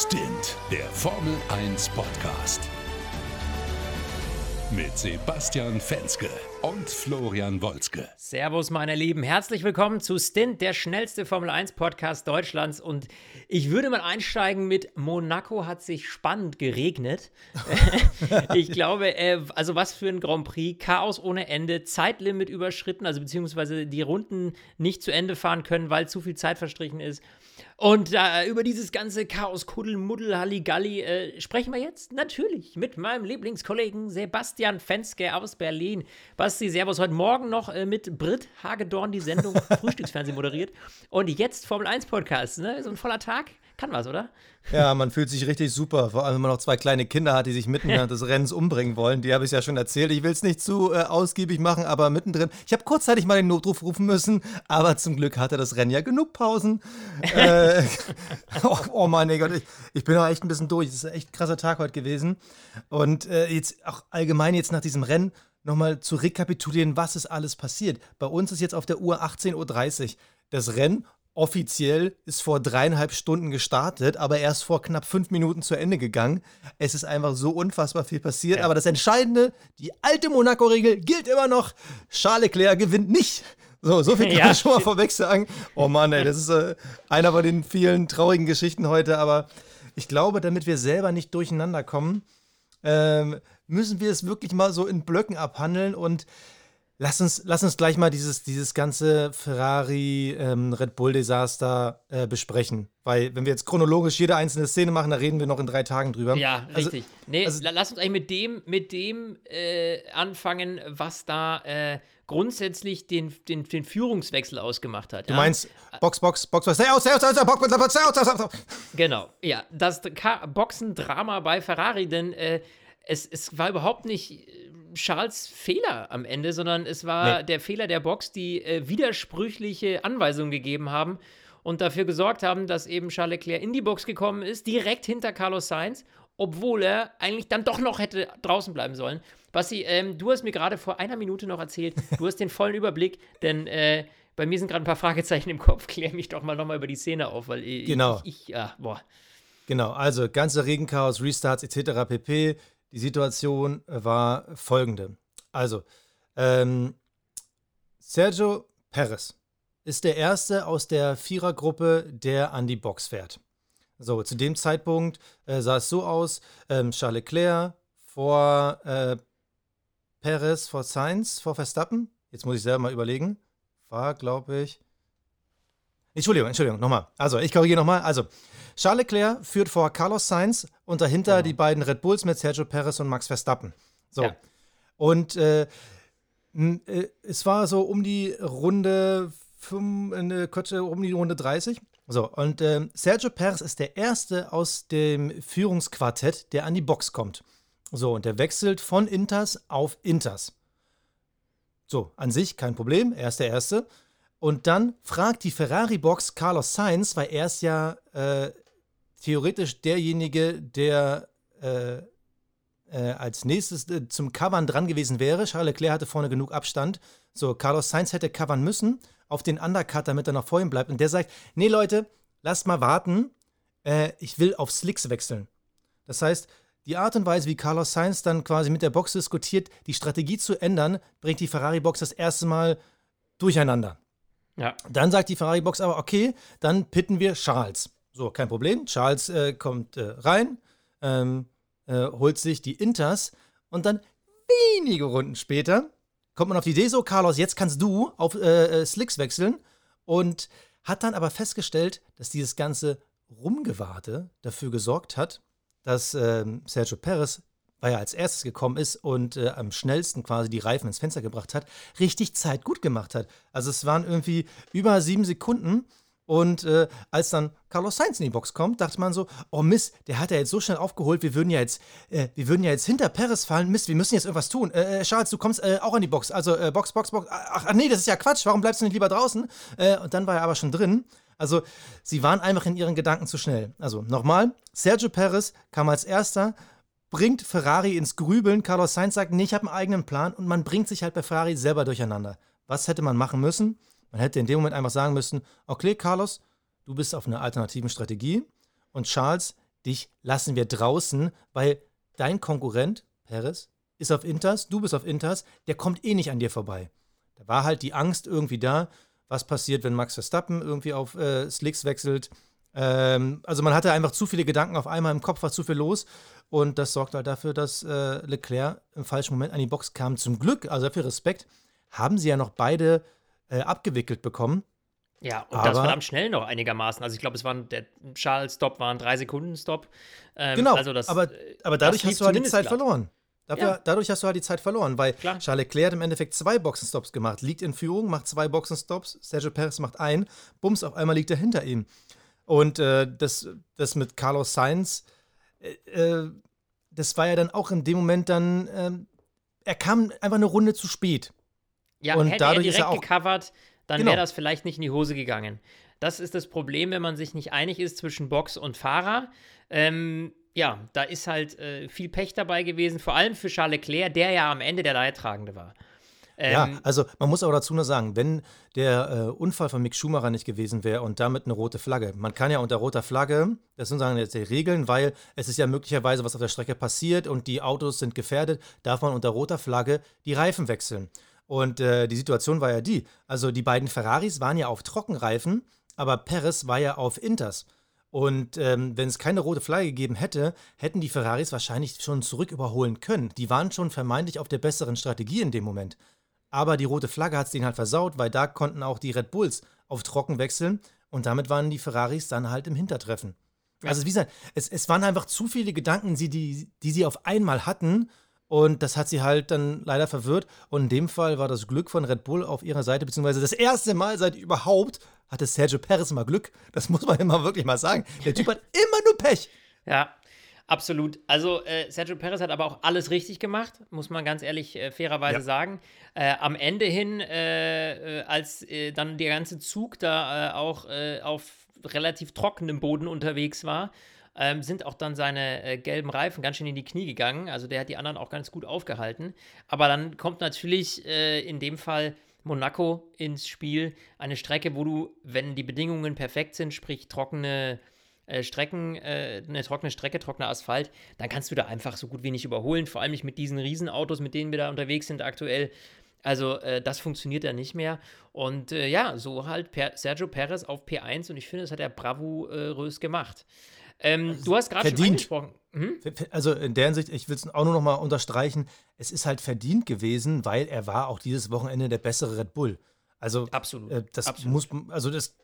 Stint, der Formel 1 Podcast. Mit Sebastian Fenske und Florian Wolzke. Servus, meine Lieben. Herzlich willkommen zu Stint, der schnellste Formel 1 Podcast Deutschlands. Und ich würde mal einsteigen mit Monaco hat sich spannend geregnet. ich glaube, äh, also was für ein Grand Prix. Chaos ohne Ende, Zeitlimit überschritten, also beziehungsweise die Runden nicht zu Ende fahren können, weil zu viel Zeit verstrichen ist. Und äh, über dieses ganze Chaos, Kuddel, Muddel, Halligalli äh, sprechen wir jetzt natürlich mit meinem Lieblingskollegen Sebastian Fenske aus Berlin. Basti, Servus, heute Morgen noch äh, mit Britt Hagedorn die Sendung Frühstücksfernsehen moderiert. Und jetzt Formel 1 Podcast, ne? So ein voller Tag. Kann was, oder? Ja, man fühlt sich richtig super, vor allem wenn man noch zwei kleine Kinder hat, die sich mitten während des Rennens umbringen wollen. Die habe ich ja schon erzählt. Ich will es nicht zu äh, ausgiebig machen, aber mittendrin. Ich habe kurzzeitig mal den Notruf rufen müssen, aber zum Glück hatte das Rennen ja genug Pausen. äh, oh, oh mein Gott, ich, ich, bin auch echt ein bisschen durch. Es ist echt ein krasser Tag heute gewesen. Und äh, jetzt auch allgemein jetzt nach diesem Rennen nochmal zu rekapitulieren, was ist alles passiert. Bei uns ist jetzt auf der Uhr 18.30 Uhr das Rennen offiziell ist vor dreieinhalb Stunden gestartet, aber erst vor knapp fünf Minuten zu Ende gegangen. Es ist einfach so unfassbar viel passiert. Ja. Aber das Entscheidende, die alte Monaco-Regel gilt immer noch. Charles Leclerc gewinnt nicht. So, so viel kann ja, ich schon mal vorweg sagen. Oh Mann, ey, das ist äh, einer von den vielen traurigen Geschichten heute. Aber ich glaube, damit wir selber nicht durcheinander kommen, ähm, müssen wir es wirklich mal so in Blöcken abhandeln und Lass uns, lass uns gleich mal dieses, dieses ganze Ferrari-Red ähm, Bull-Desaster äh, besprechen. Weil, wenn wir jetzt chronologisch jede einzelne Szene machen, da reden wir noch in drei Tagen drüber. Ja, also, richtig. Nee, also, lass uns eigentlich mit dem, mit dem äh, anfangen, was da äh, grundsätzlich den, den, den Führungswechsel ausgemacht hat. Du ja? meinst Box, Box, Box, Box, aus, aus, aus, Box, Box, Box, aus, aus, aus. Genau, ja. Das Boxendrama bei Ferrari, denn es, es war überhaupt nicht Charles Fehler am Ende, sondern es war nee. der Fehler der Box, die äh, widersprüchliche Anweisungen gegeben haben und dafür gesorgt haben, dass eben Charles Leclerc in die Box gekommen ist, direkt hinter Carlos Sainz, obwohl er eigentlich dann doch noch hätte draußen bleiben sollen. Basti, ähm, du hast mir gerade vor einer Minute noch erzählt, du hast den vollen Überblick, denn äh, bei mir sind gerade ein paar Fragezeichen im Kopf. Klär mich doch mal nochmal über die Szene auf, weil ich, genau. ich, ich ja, boah. Genau, also ganze Regenchaos, Restarts etc. pp. Die Situation war folgende. Also, ähm, Sergio Perez ist der Erste aus der Vierergruppe, der an die Box fährt. So, zu dem Zeitpunkt äh, sah es so aus: ähm, Charles Leclerc vor äh, Perez, vor Sainz, vor Verstappen. Jetzt muss ich selber mal überlegen. War, glaube ich. Entschuldigung, Entschuldigung, nochmal. Also, ich korrigiere nochmal. Also, Charles Leclerc führt vor Carlos Sainz und dahinter genau. die beiden Red Bulls mit Sergio Perez und Max Verstappen. So. Ja. Und äh, äh, es war so um die Runde 5, um die Runde 30. So, und äh, Sergio Perez ist der Erste aus dem Führungsquartett, der an die Box kommt. So, und der wechselt von Inters auf Inters. So, an sich kein Problem, er ist der Erste. Und dann fragt die Ferrari-Box Carlos Sainz, weil er ist ja äh, theoretisch derjenige, der äh, äh, als nächstes äh, zum Covern dran gewesen wäre. Charles Leclerc hatte vorne genug Abstand. So, Carlos Sainz hätte covern müssen auf den Undercut, damit er noch vor ihm bleibt. Und der sagt: Nee, Leute, lasst mal warten. Äh, ich will auf Slicks wechseln. Das heißt, die Art und Weise, wie Carlos Sainz dann quasi mit der Box diskutiert, die Strategie zu ändern, bringt die Ferrari-Box das erste Mal durcheinander. Ja. Dann sagt die Ferrari-Box aber, okay, dann pitten wir Charles. So, kein Problem. Charles äh, kommt äh, rein, ähm, äh, holt sich die Inters und dann wenige Runden später kommt man auf die Idee, so, Carlos, jetzt kannst du auf äh, äh, Slicks wechseln und hat dann aber festgestellt, dass dieses ganze Rumgewarte dafür gesorgt hat, dass ähm, Sergio Perez weil er als erstes gekommen ist und äh, am schnellsten quasi die Reifen ins Fenster gebracht hat, richtig Zeit gut gemacht hat. Also es waren irgendwie über sieben Sekunden. Und äh, als dann Carlos Sainz in die Box kommt, dachte man so, oh Mist, der hat ja jetzt so schnell aufgeholt, wir würden ja jetzt, äh, wir würden ja jetzt hinter Perez fallen. Mist, wir müssen jetzt irgendwas tun. Äh, äh Charles, du kommst äh, auch an die Box. Also äh, Box, Box, Box. Ach, ach, nee, das ist ja Quatsch. Warum bleibst du nicht lieber draußen? und dann war er aber schon drin. Also sie waren einfach in ihren Gedanken zu schnell. Also nochmal, Sergio Perez kam als erster bringt Ferrari ins Grübeln. Carlos Sainz sagt, nee, ich habe einen eigenen Plan und man bringt sich halt bei Ferrari selber durcheinander. Was hätte man machen müssen? Man hätte in dem Moment einfach sagen müssen, okay, Carlos, du bist auf einer alternativen Strategie und Charles, dich lassen wir draußen, weil dein Konkurrent, Perez, ist auf Inters, du bist auf Inters, der kommt eh nicht an dir vorbei. Da war halt die Angst irgendwie da, was passiert, wenn Max Verstappen irgendwie auf äh, Slicks wechselt. Ähm, also man hatte einfach zu viele Gedanken auf einmal im Kopf, war zu viel los. Und das sorgt halt dafür, dass äh, Leclerc im falschen Moment an die Box kam. Zum Glück, also dafür Respekt, haben sie ja noch beide äh, abgewickelt bekommen. Ja, und Aber, das verdammt schnell noch einigermaßen. Also ich glaube, es war der Charles-Stop war ein 3-Sekunden-Stop. Ähm, genau, also das, aber, aber dadurch hast du halt die Zeit glatt. verloren. Dafür, ja. Dadurch hast du halt die Zeit verloren, weil Klar. Charles Leclerc hat im Endeffekt zwei Boxenstops gemacht, liegt in Führung, macht zwei Boxenstops, Sergio Perez macht einen, bums, auf einmal liegt er hinter ihm. Und äh, das, das mit Carlos Sainz, äh, äh das war ja dann auch in dem Moment dann, ähm, er kam einfach eine Runde zu spät. Ja, und hätte dadurch er direkt er auch, gecovert, dann genau. wäre das vielleicht nicht in die Hose gegangen. Das ist das Problem, wenn man sich nicht einig ist zwischen Box und Fahrer. Ähm, ja, da ist halt äh, viel Pech dabei gewesen, vor allem für Charles Leclerc, der ja am Ende der Leidtragende war. Ähm, ja, also man muss aber dazu nur sagen, wenn der äh, Unfall von Mick Schumacher nicht gewesen wäre und damit eine rote Flagge, man kann ja unter roter Flagge, das sind sagen jetzt die Regeln, weil es ist ja möglicherweise was auf der Strecke passiert und die Autos sind gefährdet, darf man unter roter Flagge die Reifen wechseln. Und äh, die Situation war ja die, also die beiden Ferraris waren ja auf Trockenreifen, aber Perez war ja auf Inters. Und ähm, wenn es keine rote Flagge gegeben hätte, hätten die Ferraris wahrscheinlich schon zurück überholen können. Die waren schon vermeintlich auf der besseren Strategie in dem Moment. Aber die rote Flagge hat es denen halt versaut, weil da konnten auch die Red Bulls auf Trocken wechseln und damit waren die Ferraris dann halt im Hintertreffen. Ja. Also wie gesagt, es, es waren einfach zu viele Gedanken, die, die, die sie auf einmal hatten und das hat sie halt dann leider verwirrt. Und in dem Fall war das Glück von Red Bull auf ihrer Seite, beziehungsweise das erste Mal seit überhaupt hatte Sergio Perez mal Glück. Das muss man immer wirklich mal sagen. Der Typ hat immer nur Pech. Ja, absolut. Also äh, Sergio Perez hat aber auch alles richtig gemacht, muss man ganz ehrlich äh, fairerweise ja. sagen. Äh, am Ende hin, äh, äh, als äh, dann der ganze Zug da auch auf relativ trockenem Boden unterwegs war, ähm, sind auch dann seine äh, gelben Reifen ganz schön in die Knie gegangen. Also der hat die anderen auch ganz gut aufgehalten. Aber dann kommt natürlich äh, in dem Fall Monaco ins Spiel. Eine Strecke, wo du, wenn die Bedingungen perfekt sind, sprich trockene äh, Strecken, äh, eine trockene Strecke, trockener Asphalt, dann kannst du da einfach so gut wie nicht überholen. Vor allem nicht mit diesen Riesenautos, mit denen wir da unterwegs sind aktuell. Also äh, das funktioniert ja nicht mehr. Und äh, ja, so halt per Sergio Perez auf P1 und ich finde, das hat er bravourös gemacht. Ähm, also du hast gerade schon angesprochen. Hm? Also in der Hinsicht, ich will es auch nur noch mal unterstreichen, es ist halt verdient gewesen, weil er war auch dieses Wochenende der bessere Red Bull. Also absolut. Äh, das absolut. muss, also das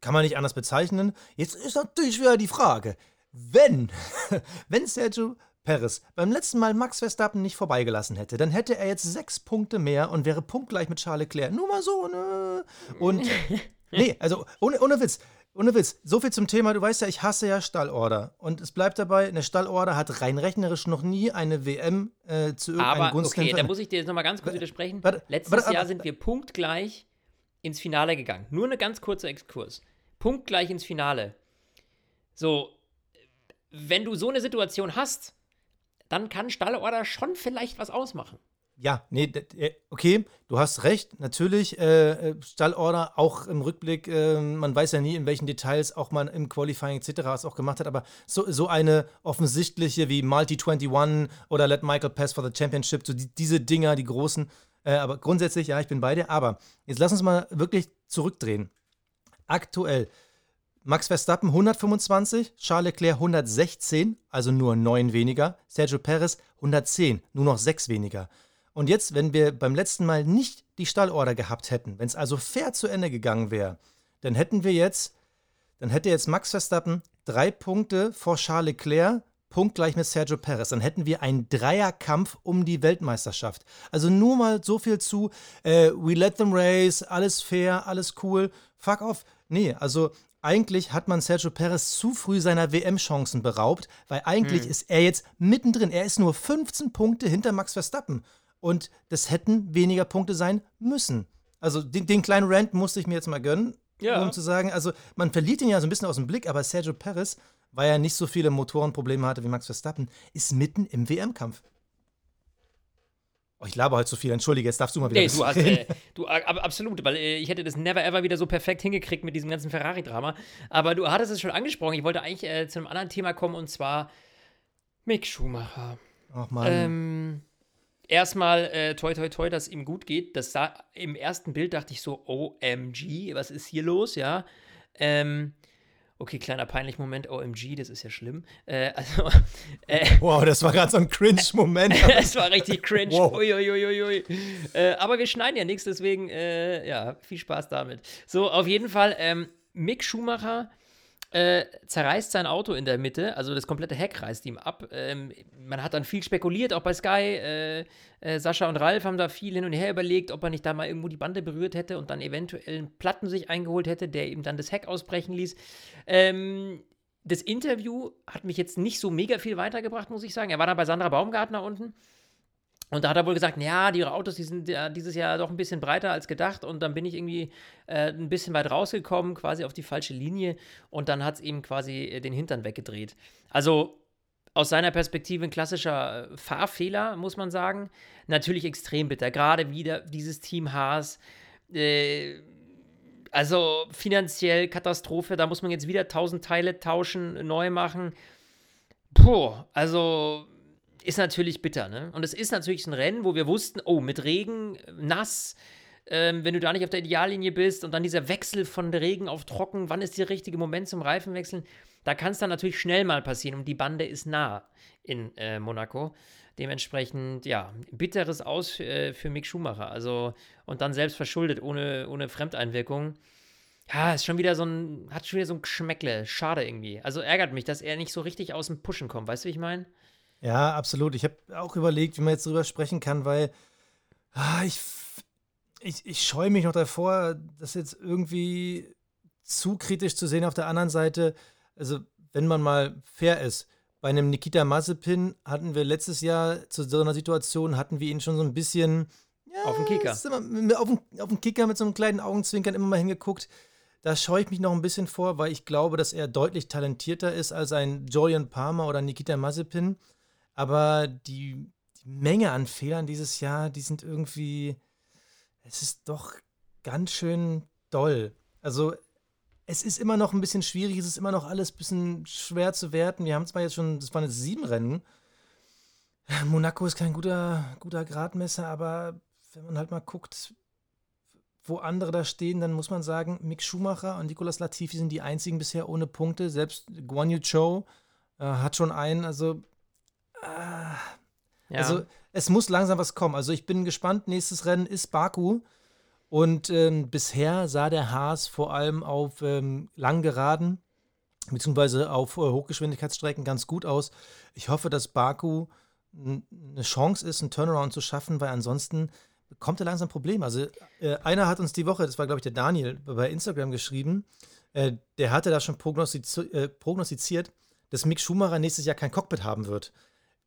kann man nicht anders bezeichnen. Jetzt ist natürlich wieder die Frage, wenn, wenn Sergio Perez beim letzten Mal Max Verstappen nicht vorbeigelassen hätte, dann hätte er jetzt sechs Punkte mehr und wäre punktgleich mit Charles Leclerc. Nur mal so, ne? Und nee, also ohne, ohne Witz. Ohne Witz, so viel zum Thema, du weißt ja, ich hasse ja Stallorder. Und es bleibt dabei, eine Stallorder hat rein rechnerisch noch nie eine WM äh, zu irgendeinem Aber okay, da muss ich dir jetzt nochmal ganz kurz widersprechen. Warte, Letztes warte, Jahr sind wir punktgleich ins Finale gegangen. Nur eine ganz kurze Exkurs. Punktgleich ins Finale. So, wenn du so eine Situation hast, dann kann Stallorder schon vielleicht was ausmachen. Ja, nee, äh, okay, du hast recht. Natürlich, äh, äh, Stallorder auch im Rückblick, äh, man weiß ja nie, in welchen Details auch man im Qualifying etc. es auch gemacht hat, aber so, so eine offensichtliche wie Multi 21 oder Let Michael Pass for the Championship, so die, diese Dinger, die großen. Äh, aber grundsätzlich, ja, ich bin bei dir. Aber jetzt lass uns mal wirklich zurückdrehen. Aktuell. Max Verstappen 125, Charles Leclerc 116, also nur 9 weniger, Sergio Perez 110, nur noch 6 weniger. Und jetzt, wenn wir beim letzten Mal nicht die Stallorder gehabt hätten, wenn es also fair zu Ende gegangen wäre, dann hätten wir jetzt, dann hätte jetzt Max Verstappen drei Punkte vor Charles Leclerc, punktgleich mit Sergio Perez. Dann hätten wir einen Dreierkampf um die Weltmeisterschaft. Also nur mal so viel zu, äh, we let them race, alles fair, alles cool, fuck off. Nee, also eigentlich hat man Sergio Perez zu früh seiner WM-Chancen beraubt, weil eigentlich hm. ist er jetzt mittendrin. Er ist nur 15 Punkte hinter Max Verstappen. Und das hätten weniger Punkte sein müssen. Also den, den kleinen Rant musste ich mir jetzt mal gönnen, ja. um zu sagen, also man verliert ihn ja so ein bisschen aus dem Blick, aber Sergio Perez, weil er nicht so viele Motorenprobleme hatte wie Max Verstappen, ist mitten im WM-Kampf. Oh, ich laber halt zu viel, entschuldige, jetzt darfst du mal wieder Nee, du hast, äh, du, ab, absolut, weil äh, ich hätte das never ever wieder so perfekt hingekriegt mit diesem ganzen Ferrari-Drama. Aber du hattest es schon angesprochen. Ich wollte eigentlich äh, zu einem anderen Thema kommen und zwar Mick Schumacher. Ach Mann. Ähm, erstmal äh, toi toi toi, dass ihm gut geht. Das sah im ersten Bild dachte ich so, OMG, was ist hier los, ja? Ähm, okay, kleiner peinlich Moment, OMG, das ist ja schlimm. Äh, also, äh, wow, das war gerade so ein Cringe-Moment. es war richtig cringe. Wow. Uiuiuiui. Äh, aber wir schneiden ja nichts, deswegen, äh, ja, viel Spaß damit. So, auf jeden Fall, ähm, Mick Schumacher äh, zerreißt sein Auto in der Mitte, also das komplette Heck reißt ihm ab. Ähm, man hat dann viel spekuliert, auch bei Sky. Äh, äh, Sascha und Ralf haben da viel hin und her überlegt, ob er nicht da mal irgendwo die Bande berührt hätte und dann eventuell einen Platten sich eingeholt hätte, der ihm dann das Heck ausbrechen ließ. Ähm, das Interview hat mich jetzt nicht so mega viel weitergebracht, muss ich sagen. Er war dann bei Sandra Baumgartner unten. Und da hat er wohl gesagt, ja, die Autos, die sind ja dieses Jahr doch ein bisschen breiter als gedacht. Und dann bin ich irgendwie äh, ein bisschen weit rausgekommen, quasi auf die falsche Linie. Und dann hat es ihm quasi äh, den Hintern weggedreht. Also aus seiner Perspektive ein klassischer äh, Fahrfehler, muss man sagen. Natürlich extrem bitter. Gerade wieder dieses Team Haas. Äh, also finanziell Katastrophe. Da muss man jetzt wieder tausend Teile tauschen, neu machen. Puh, also ist natürlich bitter, ne? Und es ist natürlich ein Rennen, wo wir wussten, oh, mit Regen, nass, ähm, wenn du da nicht auf der Ideallinie bist und dann dieser Wechsel von Regen auf Trocken, wann ist der richtige Moment zum Reifenwechseln? Da kann es dann natürlich schnell mal passieren und die Bande ist nah in äh, Monaco. Dementsprechend, ja, bitteres Aus äh, für Mick Schumacher. Also, und dann selbst verschuldet, ohne, ohne Fremdeinwirkung. Ja, ist schon wieder so ein, hat schon wieder so ein Geschmäckle. Schade irgendwie. Also ärgert mich, dass er nicht so richtig aus dem Pushen kommt. Weißt du, wie ich meine? Ja, absolut. Ich habe auch überlegt, wie man jetzt drüber sprechen kann, weil ah, ich, ich, ich scheue mich noch davor, das jetzt irgendwie zu kritisch zu sehen. Auf der anderen Seite, also wenn man mal fair ist, bei einem Nikita Mazepin hatten wir letztes Jahr zu so einer Situation, hatten wir ihn schon so ein bisschen ja, Auf den Kicker. immer Auf den, auf den Kicker mit so einem kleinen Augenzwinkern immer mal hingeguckt. Da scheue ich mich noch ein bisschen vor, weil ich glaube, dass er deutlich talentierter ist als ein Julian Palmer oder Nikita Mazepin. Aber die, die Menge an Fehlern dieses Jahr, die sind irgendwie, es ist doch ganz schön doll. Also es ist immer noch ein bisschen schwierig, es ist immer noch alles ein bisschen schwer zu werten. Wir haben zwar jetzt schon, das waren jetzt sieben Rennen. Monaco ist kein guter, guter Gradmesser, aber wenn man halt mal guckt, wo andere da stehen, dann muss man sagen, Mick Schumacher und Nicolas Latifi sind die einzigen bisher ohne Punkte. Selbst Guan Yu Zhou äh, hat schon einen. Also, ah, Ja. also es muss langsam was kommen. Also ich bin gespannt. Nächstes Rennen ist Baku. Und ähm, bisher sah der Haas vor allem auf ähm, langen Geraden beziehungsweise auf äh, Hochgeschwindigkeitsstrecken ganz gut aus. Ich hoffe, dass Baku eine Chance ist, einen Turnaround zu schaffen, weil ansonsten kommt er langsam ein Problem. Also äh, einer hat uns die Woche, das war glaube ich der Daniel, bei Instagram geschrieben, äh, der hatte da schon prognostiz äh, prognostiziert, dass Mick Schumacher nächstes Jahr kein Cockpit haben wird.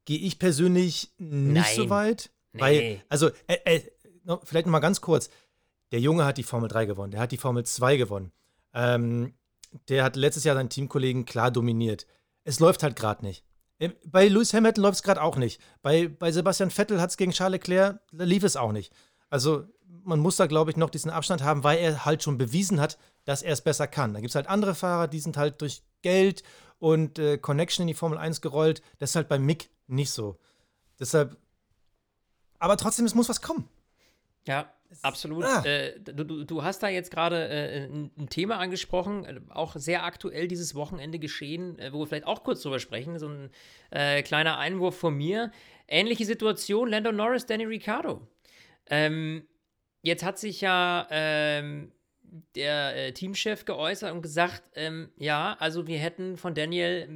Gehe ich persönlich nicht so Nein. weit, Nee. weil, also äh, äh, noch, vielleicht noch mal ganz kurz, der Junge hat die Formel 3 gewonnen, der hat die Formel 2 gewonnen. Ähm, der hat letztes Jahr seinen Teamkollegen klar dominiert. Es läuft halt gerade nicht. Im- Bei Lewis Hamilton läuft es gerade auch nicht. Bei, bei Sebastian Vettel hat es gegen Charles Leclerc, da lief es auch nicht. Also man muss da, glaube ich, noch diesen Abstand haben, weil er halt schon bewiesen hat, dass er es besser kann. Da gibt es halt andere Fahrer, die sind halt durch Geld und äh, Connection in die Formel 1 gerollt. Das ist halt bei Mick nicht so. Deshalb, aber trotzdem, es muss was kommen. Ja, absolut. Ah. Äh, du, du, hast da jetzt gerade äh, ein, ein Thema angesprochen, äh, auch sehr aktuell dieses Wochenende geschehen, äh, wo wir vielleicht auch kurz drüber sprechen. So ein äh, kleiner Einwurf von mir. Ähnliche Situation, Lando Norris, Danny Ricciardo. Ähm, jetzt hat sich ja ähm, der äh, Teamchef geäußert und gesagt, ähm, ja, also wir hätten von Daniel,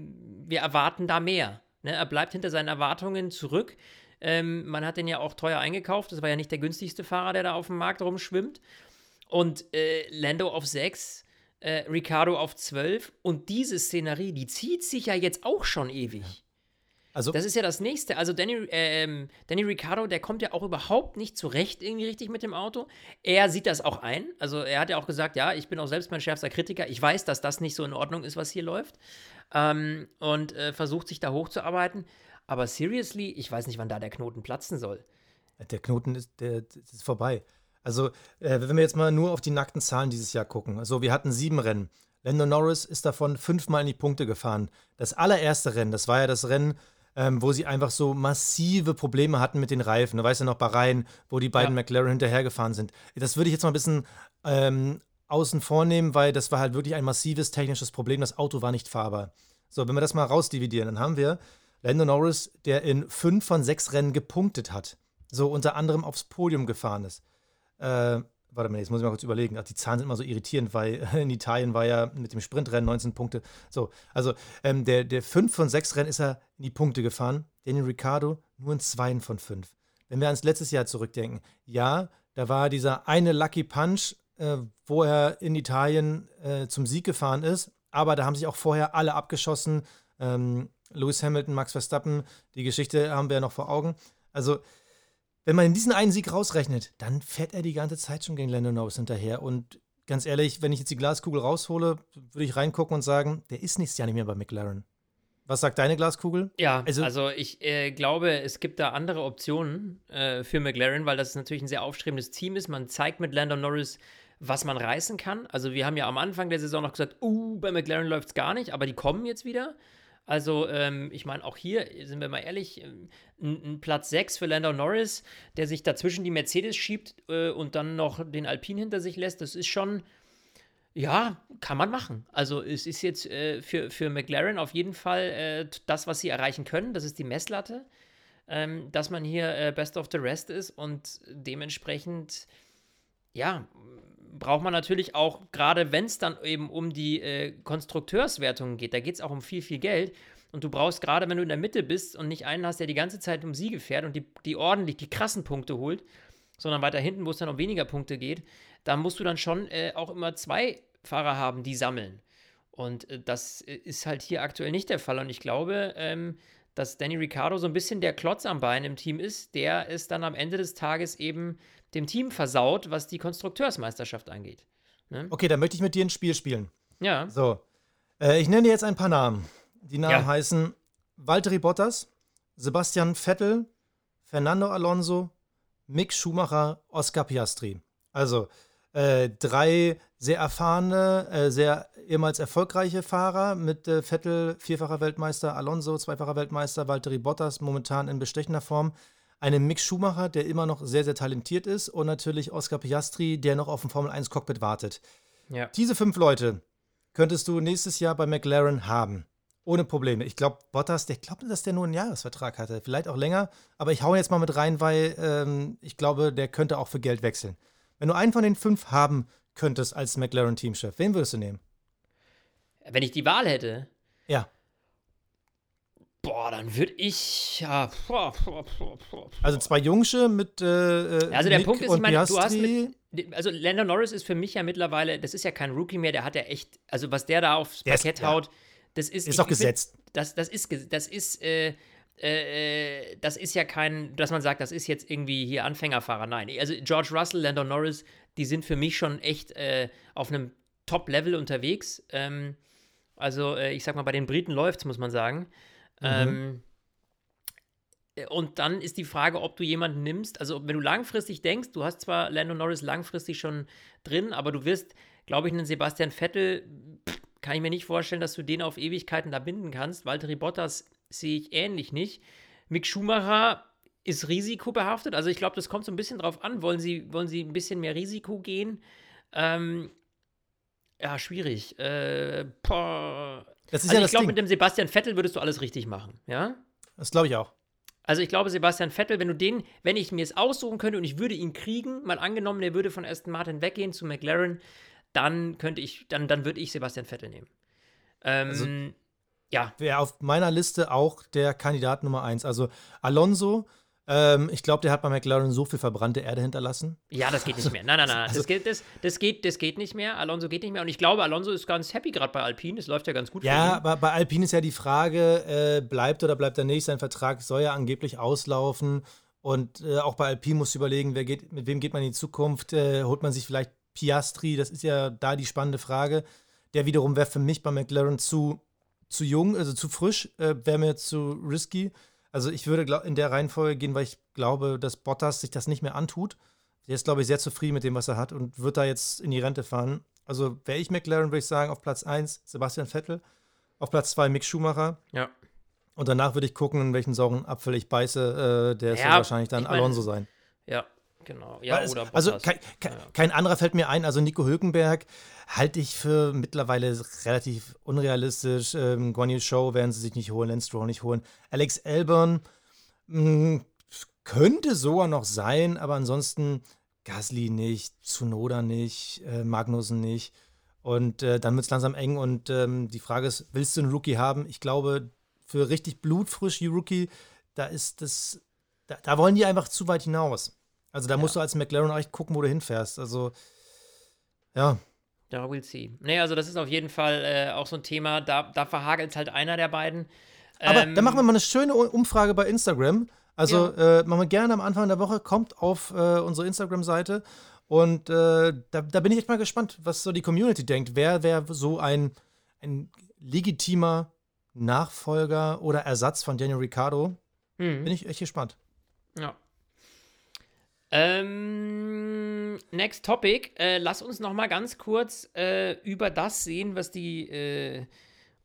wir erwarten da mehr. Ne? Er bleibt hinter seinen Erwartungen zurück. Ähm, man hat den ja auch teuer eingekauft. Das war ja nicht der günstigste Fahrer, der da auf dem Markt rumschwimmt. Und äh, Lando auf 6, äh, Ricardo auf 12. Und diese Szenerie, die zieht sich ja jetzt auch schon ewig. Also, Das ist ja das nächste. Also Danny, ähm, Danny Ricciardo, der kommt ja auch überhaupt nicht zurecht irgendwie richtig mit dem Auto. Er sieht das auch ein. Also er hat ja auch gesagt, ja, ich bin auch selbst mein schärfster Kritiker. Ich weiß, dass das nicht so in Ordnung ist, was hier läuft. Ähm, und äh, versucht sich da hochzuarbeiten. Aber seriously, ich weiß nicht, wann da der Knoten platzen soll. Der Knoten ist, der, ist vorbei. Also, äh, wenn wir jetzt mal nur auf die nackten Zahlen dieses Jahr gucken. Also, wir hatten sieben Rennen. Lando Norris ist davon fünfmal in die Punkte gefahren. Das allererste Rennen, das war ja das Rennen, ähm, wo sie einfach so massive Probleme hatten mit den Reifen. Du weißt ja noch Bahrain, wo die beiden ja. McLaren hinterhergefahren sind. Das würde ich jetzt mal ein bisschen ähm, außen vornehmen, weil das war halt wirklich ein massives technisches Problem. Das Auto war nicht fahrbar. So, wenn wir das mal rausdividieren, dann haben wir Lando Norris, der in fünf von sechs Rennen gepunktet hat. So unter anderem aufs Podium gefahren ist. Äh, warte mal, jetzt muss ich mal kurz überlegen. Ach, die Zahlen sind immer so irritierend, weil in Italien war ja mit dem Sprintrennen 19 Punkte. So, also ähm, der, der 5 von 6 Rennen ist er in die Punkte gefahren. Daniel Ricciardo nur in 2 von 5. Wenn wir ans letztes Jahr zurückdenken, ja, da war dieser eine Lucky Punch, äh, wo er in Italien äh, zum Sieg gefahren ist, aber da haben sich auch vorher alle abgeschossen. Ähm, Lewis Hamilton, Max Verstappen, die Geschichte haben wir ja noch vor Augen. Also wenn man in diesen einen Sieg rausrechnet, dann fährt er die ganze Zeit schon gegen Lando Norris hinterher. Und ganz ehrlich, wenn ich jetzt die Glaskugel raushole, würde ich reingucken und sagen, der ist nächstes Jahr nicht mehr bei McLaren. Was sagt deine Glaskugel? Ja, also, also ich äh, glaube, es gibt da andere Optionen äh, für McLaren, weil das natürlich ein sehr aufstrebendes Team ist. Man zeigt mit Lando Norris, was man reißen kann. Also wir haben ja am Anfang der Saison noch gesagt, uh, bei McLaren läuft es gar nicht, aber die kommen jetzt wieder. Also, ähm, ich meine, auch hier, sind wir mal ehrlich, ähm, ein, ein Platz 6 für Lando Norris, der sich dazwischen die Mercedes schiebt äh, und dann noch den Alpine hinter sich lässt, das ist schon, ja, kann man machen. Also, es ist jetzt äh, für, für McLaren auf jeden Fall äh, das, was sie erreichen können, das ist die Messlatte, ähm, dass man hier äh, Best of the Rest ist und dementsprechend, ja, braucht man natürlich auch, gerade wenn es dann eben um die äh, Konstrukteurswertungen geht, da geht es auch um viel, viel Geld. Und du brauchst gerade, wenn du in der Mitte bist und nicht einen hast, der die ganze Zeit um Siege fährt und die, die ordentlich die krassen Punkte holt, sondern weiter hinten, wo es dann um weniger Punkte geht, da musst du dann schon äh, auch immer zwei Fahrer haben, die sammeln. Und äh, das äh, ist halt hier aktuell nicht der Fall. Und ich glaube, ähm, dass Danny Ricciardo so ein bisschen der Klotz am Bein im Team ist, der es dann am Ende des Tages eben dem Team versaut, was die Konstrukteursmeisterschaft angeht. Ne? Okay, dann möchte ich mit dir ein Spiel spielen. Ja. So. Äh, ich nenne dir jetzt ein paar Namen. Die Namen ja. heißen Valtteri Bottas, Sebastian Vettel, Fernando Alonso, Mick Schumacher, Oscar Piastri. Also äh, drei sehr erfahrene, äh, sehr ehemals erfolgreiche Fahrer mit äh, Vettel, vierfacher Weltmeister, Alonso, zweifacher Weltmeister, Valtteri Bottas momentan in bestechender Form einem Mick Schumacher, der immer noch sehr, sehr talentiert ist und natürlich Oscar Piastri, der noch auf dem Formel 1 Cockpit wartet. Ja. Diese fünf Leute könntest du nächstes Jahr bei McLaren haben. Ohne Probleme. Ich glaube, Bottas, der glaubt, dass der nur einen Jahresvertrag hatte. Vielleicht auch länger. Aber ich hau jetzt mal mit rein, weil ähm, ich glaube, der könnte auch für Geld wechseln. Wenn du einen von den fünf haben könntest als McLaren-Teamchef, wen würdest du nehmen? Wenn ich die Wahl hätte? Ja. Boah, dann würde ich ja. Boah, boah, boah, also zwei Jungsche mit. Äh, äh also der Nick Punkt ist, ich meine, du hast mit, also Lando Norris ist für mich ja mittlerweile, das ist ja kein Rookie mehr, der hat ja echt, also was der da aufs der Parkett ist, haut, das ist. Ist doch gesetzt. Find, das, das ist, das ist, äh, äh, das ist ja kein, dass man sagt, das ist jetzt irgendwie hier Anfängerfahrer. Nein, also George Russell, Lando Norris, die sind für mich schon echt äh, auf einem Top-Level unterwegs. Ähm, also äh, ich sag mal, bei den Briten läuft's, muss man sagen. Mhm. Ähm, und dann ist die Frage, ob du jemanden nimmst. Also, wenn du langfristig denkst, du hast zwar Lando Norris langfristig schon drin, aber du wirst, glaube ich, einen Sebastian Vettel, kann ich mir nicht vorstellen, dass du den auf Ewigkeiten da binden kannst. Valtteri Bottas sehe ich ähnlich nicht. Mick Schumacher ist risikobehaftet. Also, ich glaube, das kommt so ein bisschen drauf an. Wollen sie, wollen sie ein bisschen mehr Risiko gehen? Ähm, ja, schwierig. Äh, boah, das ist also ja ich glaube, mit dem Sebastian Vettel würdest du alles richtig machen, ja? Das glaube ich auch. Also ich glaube, Sebastian Vettel, wenn du den, wenn ich mir es aussuchen könnte und ich würde ihn kriegen, mal angenommen, der würde von Aston Martin weggehen zu McLaren, dann könnte ich, dann, dann würde ich Sebastian Vettel nehmen. Ähm, also, ja. Wäre auf meiner Liste auch der Kandidat Nummer eins. Also Alonso ähm, ich glaube, der hat bei McLaren so viel verbrannte Erde hinterlassen. Ja, das geht nicht mehr. Nein, nein, nein. Also, das, geht, das, das, geht, das geht nicht mehr. Alonso geht nicht mehr. Und ich glaube, Alonso ist ganz happy gerade bei Alpine. Es läuft ja ganz gut ja, aber bei Alpine ist ja die Frage, äh, bleibt oder bleibt er nicht? Sein Vertrag soll ja angeblich auslaufen. Und äh, auch bei Alpine muss überlegen, wer geht, mit wem geht man in die Zukunft? Äh, holt man sich vielleicht Piastri? Das ist ja da die spannende Frage. Der wiederum wäre für mich bei McLaren zu, zu jung, also zu frisch, äh, wäre mir zu risky. Also ich würde in der Reihenfolge gehen, weil ich glaube, dass Bottas sich das nicht mehr antut. Der ist, glaube ich, sehr zufrieden mit dem, was er hat und wird da jetzt in die Rente fahren. Also wäre ich McLaren, würde ich sagen, auf Platz 1 Sebastian Vettel, auf Platz 2 Mick Schumacher. Ja. Und danach würde ich gucken, in welchen sauren Apfel ich beiße. Äh, der ja, soll wahrscheinlich dann Alonso sein. Ja, genau. Ja, es, oder also kein, kein, ja. kein, anderer fällt mir ein. Also Nico Hülkenberg halte ich für mittlerweile relativ unrealistisch. Ähm, Guan Yu Show werden sie sich nicht holen, Lance Stroll nicht holen. Alex Elbern mh, hm, könnte sogar noch sein, aber ansonsten Gasly nicht, Tsunoda nicht, äh, Magnussen nicht. Und äh, dann wird es langsam eng. Und ähm, die Frage ist, willst du einen Rookie haben? Ich glaube, für richtig blutfrisch Rookie, da ist das, da, da, wollen die einfach zu weit hinaus. Also da ja. musst du als McLaren echt gucken, wo du hinfährst. Also, ja. Ja, we'll see. Nee, also das ist auf jeden Fall äh, auch so ein Thema, da, da verhagelt halt einer der beiden. Aber ähm, da machen wir mal eine schöne Umfrage bei Instagram. Also ja. äh, machen wir gerne am Anfang der Woche, kommt auf äh, unsere Instagram-Seite und äh, da, da, bin ich echt mal gespannt, was so die Community denkt. Wer wäre so ein, ein legitimer Nachfolger oder Ersatz von Daniel Ricciardo? Mhm. Bin ich echt gespannt. Ja. Ähm, next topic. Äh, lass uns noch mal ganz kurz äh, über das sehen, was die äh,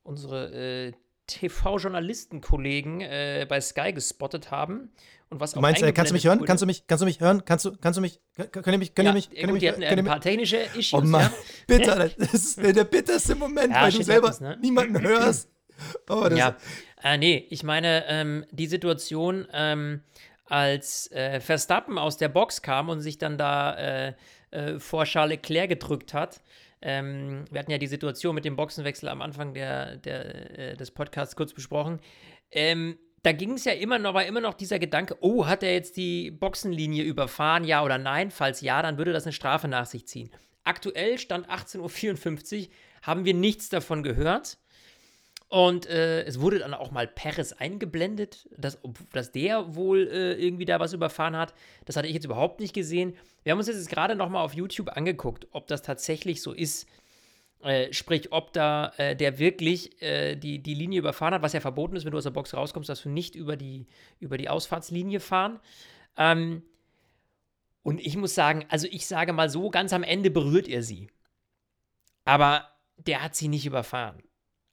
unsere äh, TV-Journalistenkollegen äh, bei Sky gespottet haben und was du meinst, äh, kannst du mich hören? Wurde. Kannst du mich, kannst du mich hören? Kannst du, kannst du mich, können ihr mich, können ja, ihr mich, können gut, mich, die hatten ein paar technische Issues. Oh Mann, ja. bitter, das ist der bitterste Moment, ja, weil du selber ne? niemanden hörst. Oh, ja, äh, nee, ich meine, ähm, die Situation, ähm, als äh, Verstappen aus der Box kam und sich dann da äh, äh, vor Charles Leclerc gedrückt hat, ähm, wir hatten ja die Situation mit dem Boxenwechsel am Anfang der, der äh, des Podcasts kurz besprochen. Ähm, da ging es ja immer noch, war immer noch dieser Gedanke, oh, hat er jetzt die Boxenlinie überfahren, ja oder nein? Falls ja, dann würde das eine Strafe nach sich ziehen. Aktuell, Stand 18.54 Uhr, haben wir nichts davon gehört. Und äh, es wurde dann auch mal Perez eingeblendet, dass, dass der wohl äh, irgendwie da was überfahren hat. Das hatte ich jetzt überhaupt nicht gesehen. Wir haben uns jetzt gerade noch mal auf YouTube angeguckt, ob das tatsächlich so ist. Äh, sprich, ob da äh, der wirklich äh, die, die Linie überfahren hat, was ja verboten ist, wenn du aus der Box rauskommst, dass du nicht über die, über die Ausfahrtslinie fahren. Ähm, und ich muss sagen, also ich sage mal so, ganz am Ende berührt er sie. Aber der hat sie nicht überfahren.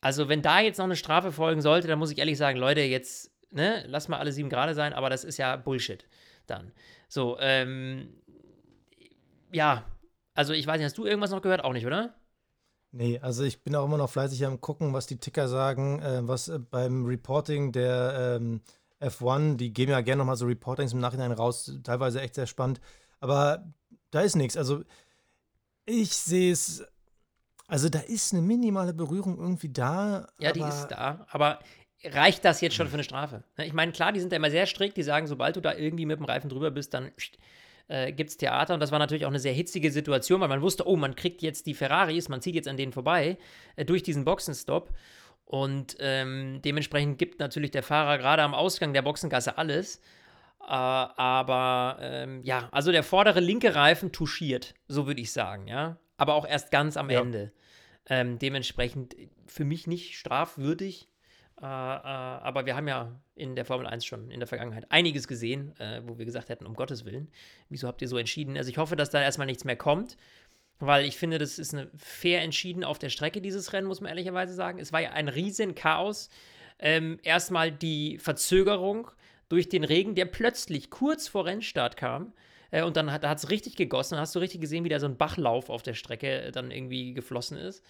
Also, wenn da jetzt noch eine Strafe folgen sollte, dann muss ich ehrlich sagen, Leute, jetzt, ne, lass mal alle sieben Grade sein, aber das ist ja Bullshit dann. So, ähm, ja, also ich weiß nicht, hast du irgendwas noch gehört? Auch nicht, oder? Nee, also ich bin auch immer noch fleißig am gucken, was die Ticker sagen, äh, was äh, beim Reporting der ähm, F1, die geben ja gerne nochmal so Reportings im Nachhinein raus, teilweise echt sehr spannend, aber da ist nichts. Also ich sehe es also da ist eine minimale Berührung irgendwie da. Ja, die ist da. Aber reicht das jetzt schon für eine Strafe? Ne, ich meine, klar, die sind ja immer sehr strikt. Die sagen, sobald du da irgendwie mit dem Reifen drüber bist, dann äh, gibt es Theater. Und das war natürlich auch eine sehr hitzige Situation, weil man wusste, oh, man kriegt jetzt die Ferraris, man zieht jetzt an denen vorbei äh, durch diesen Boxenstopp. Und ähm, dementsprechend gibt natürlich der Fahrer gerade am Ausgang der Boxengasse alles. Äh, aber ähm, ja, also der vordere linke Reifen touchiert, so würde ich sagen, ja. Aber auch erst ganz am ja. Ende. Ähm, dementsprechend für mich nicht strafwürdig. Äh, äh, aber wir haben ja in der Formel 1 schon in der Vergangenheit einiges gesehen, äh, wo wir gesagt hätten, um Gottes Willen, wieso habt ihr so entschieden? Also ich hoffe, dass da erstmal nichts mehr kommt, weil ich finde, das ist eine fair entschieden auf der Strecke, dieses Rennen, muss man ehrlicherweise sagen. Es war ja ein riesen Chaos. Ähm, erstmal die Verzögerung durch den Regen, der plötzlich kurz vor Rennstart kam. Äh, und dann hat es richtig gegossen. Dann hast du richtig gesehen, wie da so ein Bachlauf auf der Strecke äh, dann irgendwie geflossen ist.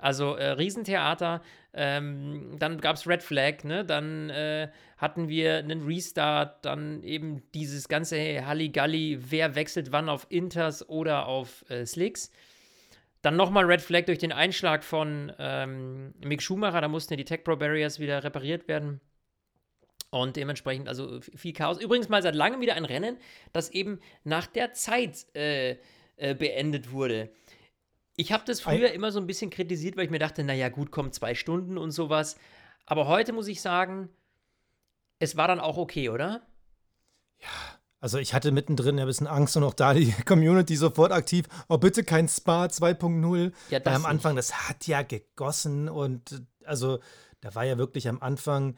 Also äh, Riesentheater. Ähm, dann gab es Red Flag, ne? Dann äh, hatten wir einen Restart, dann eben dieses ganze Halligalli, wer wechselt wann auf Inters oder auf äh, Slicks. Dann nochmal Red Flag durch den Einschlag von ähm, Mick Schumacher, da mussten ja die Tech Pro Barriers wieder repariert werden. Und dementsprechend, also viel Chaos. Übrigens mal seit langem wieder ein Rennen, das eben nach der Zeit äh, äh, beendet wurde. Ich habe das früher immer so ein bisschen kritisiert, weil ich mir dachte, naja, gut, kommen zwei Stunden und sowas. Aber heute muss ich sagen, es war dann auch okay, oder? Ja, also ich hatte mittendrin ja ein bisschen Angst und auch da die Community sofort aktiv. Oh, bitte kein Spa 2.0. Ja, das am Anfang, das hat ja gegossen und also da war ja wirklich am Anfang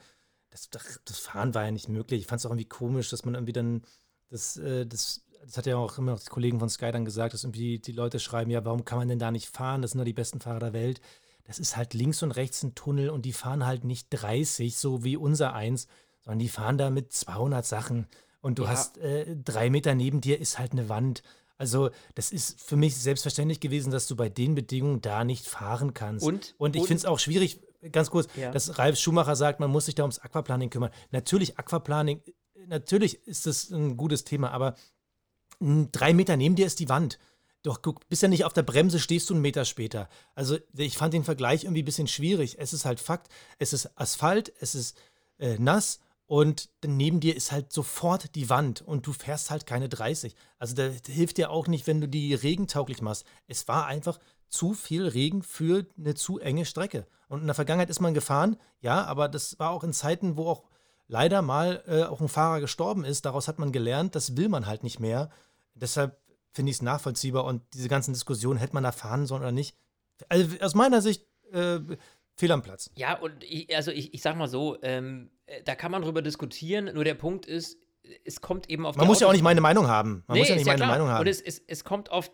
das, das Fahren war ja nicht möglich. Ich fand es auch irgendwie komisch, dass man irgendwie dann das, äh, das, das hat ja auch immer noch die Kollegen von Sky dann gesagt, dass irgendwie die Leute schreiben, ja, warum kann man denn da nicht fahren? Das sind doch die besten Fahrer der Welt. Das ist halt links und rechts ein Tunnel und die fahren halt nicht 30, so wie unser eins, sondern die fahren da mit 200 Sachen. Und du ja. hast äh, drei Meter neben dir ist halt eine Wand. Also, das ist für mich selbstverständlich gewesen, dass du bei den Bedingungen da nicht fahren kannst. Und, und ich finde es auch schwierig, ganz kurz, ja. dass Ralf Schumacher sagt, man muss sich da ums Aquaplaning kümmern. Natürlich, Aquaplaning, natürlich ist das ein gutes Thema, aber drei Meter neben dir ist die Wand. Doch, guck, bist ja nicht auf der Bremse, stehst du einen Meter später. Also, ich fand den Vergleich irgendwie ein bisschen schwierig. Es ist halt Fakt, es ist Asphalt, es ist äh, nass und neben dir ist halt sofort die Wand und du fährst halt keine 30. Also da hilft dir auch nicht, wenn du die regentauglich machst. Es war einfach zu viel Regen für eine zu enge Strecke. Und in der Vergangenheit ist man gefahren, ja, aber das war auch in Zeiten, wo auch leider mal äh, auch ein Fahrer gestorben ist. Daraus hat man gelernt, das will man halt nicht mehr. Deshalb finde ich es nachvollziehbar und diese ganzen Diskussionen, hätte man da fahren sollen oder nicht. Also aus meiner Sicht äh, fehl am Platz. Ja, und ich, also ich, ich sag mal so, ähm, äh, da kann man drüber diskutieren, nur der Punkt ist, es kommt eben auf Man muss Autos ja auch nicht meine Meinung haben. Man nee, muss ja nicht meine ja Meinung haben. Und es, es, es kommt auf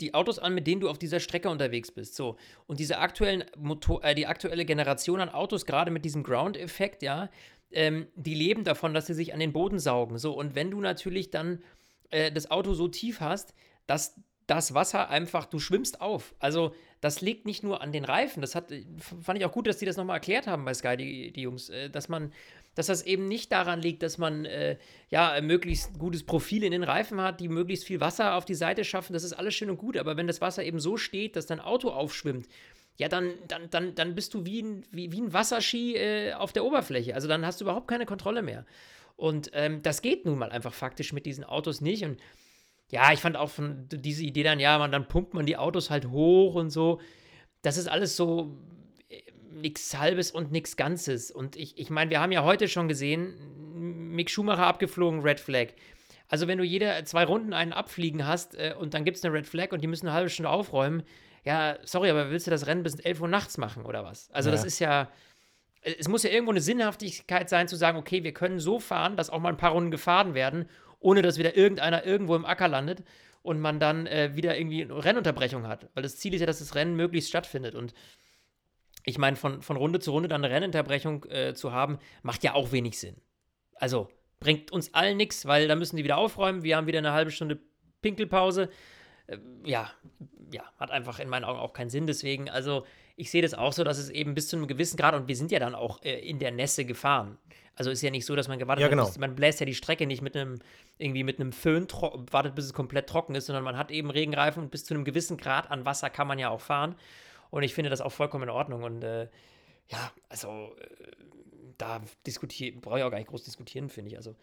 die Autos an, mit denen du auf dieser Strecke unterwegs bist. So. Und diese aktuellen Motor äh, die aktuelle Generation an Autos, gerade mit diesem Ground-Effekt, ja, ähm, die leben davon, dass sie sich an den Boden saugen. So, und wenn du natürlich dann äh, das Auto so tief hast, dass das Wasser einfach, du schwimmst auf. Also das liegt nicht nur an den Reifen. Das hat, fand ich auch gut, dass die das nochmal erklärt haben bei Sky, die, die Jungs, äh, dass man, dass das eben nicht daran liegt, dass man äh, ja möglichst gutes Profil in den Reifen hat, die möglichst viel Wasser auf die Seite schaffen. Das ist alles schön und gut. Aber wenn das Wasser eben so steht, dass dein Auto aufschwimmt, ja, dann, dann, dann, dann bist du wie ein, wie, wie ein Wasserski äh, auf der Oberfläche. Also dann hast du überhaupt keine Kontrolle mehr. Und ähm, das geht nun mal einfach faktisch mit diesen Autos nicht. Und ja, ich fand auch von diese Idee dann, ja, man, dann pumpt man die Autos halt hoch und so. Das ist alles so nichts Halbes und nichts Ganzes. Und ich, ich meine, wir haben ja heute schon gesehen, Mick Schumacher abgeflogen, Red Flag. Also, wenn du jede zwei Runden einen abfliegen hast äh, und dann gibt es eine Red Flag und die müssen eine halbe Stunde aufräumen, ja, sorry, aber willst du das Rennen bis 11 Uhr nachts machen oder was? Also, ja. das ist ja. Es muss ja irgendwo eine Sinnhaftigkeit sein, zu sagen, okay, wir können so fahren, dass auch mal ein paar Runden gefahren werden ohne dass wieder irgendeiner irgendwo im Acker landet und man dann äh, wieder irgendwie eine Rennunterbrechung hat. Weil das Ziel ist ja, dass das Rennen möglichst stattfindet. Und ich meine, von, von Runde zu Runde dann eine Rennunterbrechung äh, zu haben, macht ja auch wenig Sinn. Also bringt uns allen nichts, weil da müssen die wieder aufräumen. Wir haben wieder eine halbe Stunde Pinkelpause. Äh, ja, ja, hat einfach in meinen Augen auch keinen Sinn. Deswegen, also ich sehe das auch so, dass es eben bis zu einem gewissen Grad, und wir sind ja dann auch äh, in der Nässe gefahren. Also ist ja nicht so, dass man gewartet ja, genau. hat, man bläst ja die Strecke nicht mit einem, irgendwie mit einem Föhn, wartet, bis es komplett trocken ist, sondern man hat eben Regenreifen und bis zu einem gewissen Grad an Wasser kann man ja auch fahren. Und ich finde das auch vollkommen in Ordnung. Und äh, ja, also äh, da diskutieren, brauche ich auch gar nicht groß diskutieren, finde ich. Also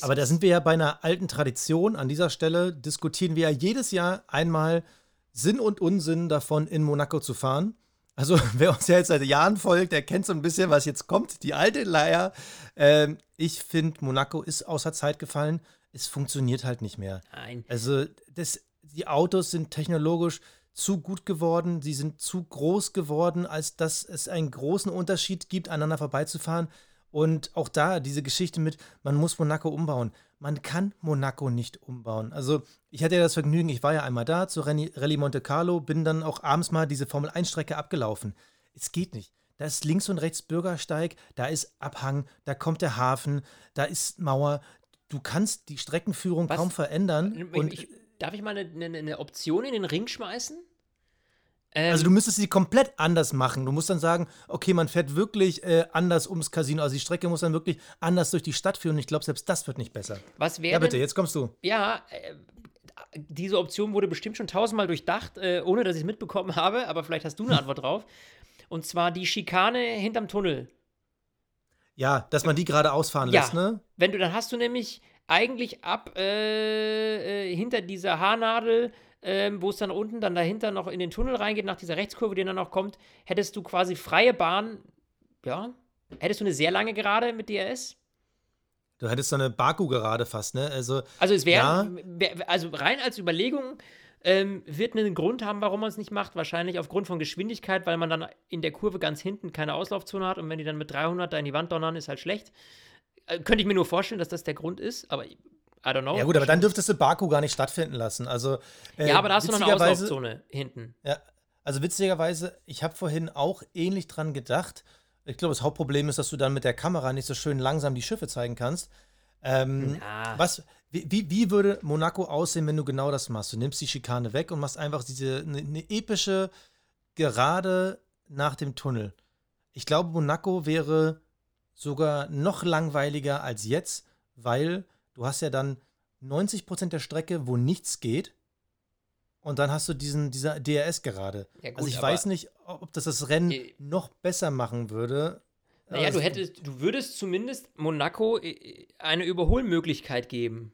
aber da sind wir ja bei einer alten Tradition. An dieser Stelle diskutieren wir ja jedes Jahr einmal Sinn und Unsinn davon, in Monaco zu fahren. Also, wer uns ja jetzt seit Jahren folgt, der kennt so ein bisschen, was jetzt kommt. Die alte Leier. Ähm, ich finde, Monaco ist außer Zeit gefallen. Es funktioniert halt nicht mehr. Nein. Also, das, die Autos sind technologisch zu gut geworden, sie sind zu groß geworden, als dass es einen großen Unterschied gibt, aneinander vorbeizufahren. Und auch da diese Geschichte mit, man muss Monaco umbauen. Man kann Monaco nicht umbauen. Also ich hatte ja das Vergnügen, ich war ja einmal da zu Rallye Monte Carlo, bin dann auch abends mal diese Formel-1-Strecke abgelaufen. Es geht nicht. Da ist links und rechts Bürgersteig, da ist Abhang, da kommt der Hafen, da ist Mauer. Du kannst die Streckenführung Was? kaum verändern. Ich, ich, darf ich mal eine, eine, eine Option in den Ring schmeißen? Ähm, also du müsstest sie komplett anders machen. Du musst dann sagen, okay, man fährt wirklich äh, anders ums Casino. Also die Strecke muss dann wirklich anders durch die Stadt führen. Und ich glaube, selbst das wird nicht besser. Was wäre Ja, bitte, jetzt kommst du. Ja, äh, diese Option wurde bestimmt schon tausendmal durchdacht, äh, ohne dass ich es mitbekommen habe. Aber vielleicht hast du eine Antwort drauf. Und zwar die Schikane hinterm Tunnel. Ja, dass man die gerade ausfahren ja. lässt, ne? Wenn du, dann hast du nämlich eigentlich ab äh, äh, hinter dieser Haarnadel ähm, wo es dann unten dann dahinter noch in den Tunnel reingeht, nach dieser Rechtskurve, die dann noch kommt, hättest du quasi freie Bahn, ja, hättest du eine sehr lange Gerade mit DRS? Du hättest so eine Baku gerade fast, ne? Also, also es wäre, ja. also rein als Überlegung ähm, wird einen Grund haben, warum man es nicht macht. Wahrscheinlich aufgrund von Geschwindigkeit, weil man dann in der Kurve ganz hinten keine Auslaufzone hat und wenn die dann mit 300 da in die Wand donnern, ist halt schlecht. Äh, könnte ich mir nur vorstellen, dass das der Grund ist, aber I don't know. Ja gut, aber dann dürftest du Baku gar nicht stattfinden lassen. Also, äh, ja, aber da hast du noch eine Auslaufzone hinten. Ja, also witzigerweise, ich habe vorhin auch ähnlich dran gedacht. Ich glaube, das Hauptproblem ist, dass du dann mit der Kamera nicht so schön langsam die Schiffe zeigen kannst. Ähm, was, wie, wie, wie, würde Monaco aussehen, wenn du genau das machst? Du nimmst die Schikane weg und machst einfach diese eine ne epische Gerade nach dem Tunnel. Ich glaube, Monaco wäre sogar noch langweiliger als jetzt, weil du hast ja dann 90% der Strecke, wo nichts geht. Und dann hast du diesen, dieser DRS gerade. Ja, also ich weiß nicht, ob das das Rennen äh, noch besser machen würde. Naja, du hättest, du würdest zumindest Monaco äh, eine Überholmöglichkeit geben.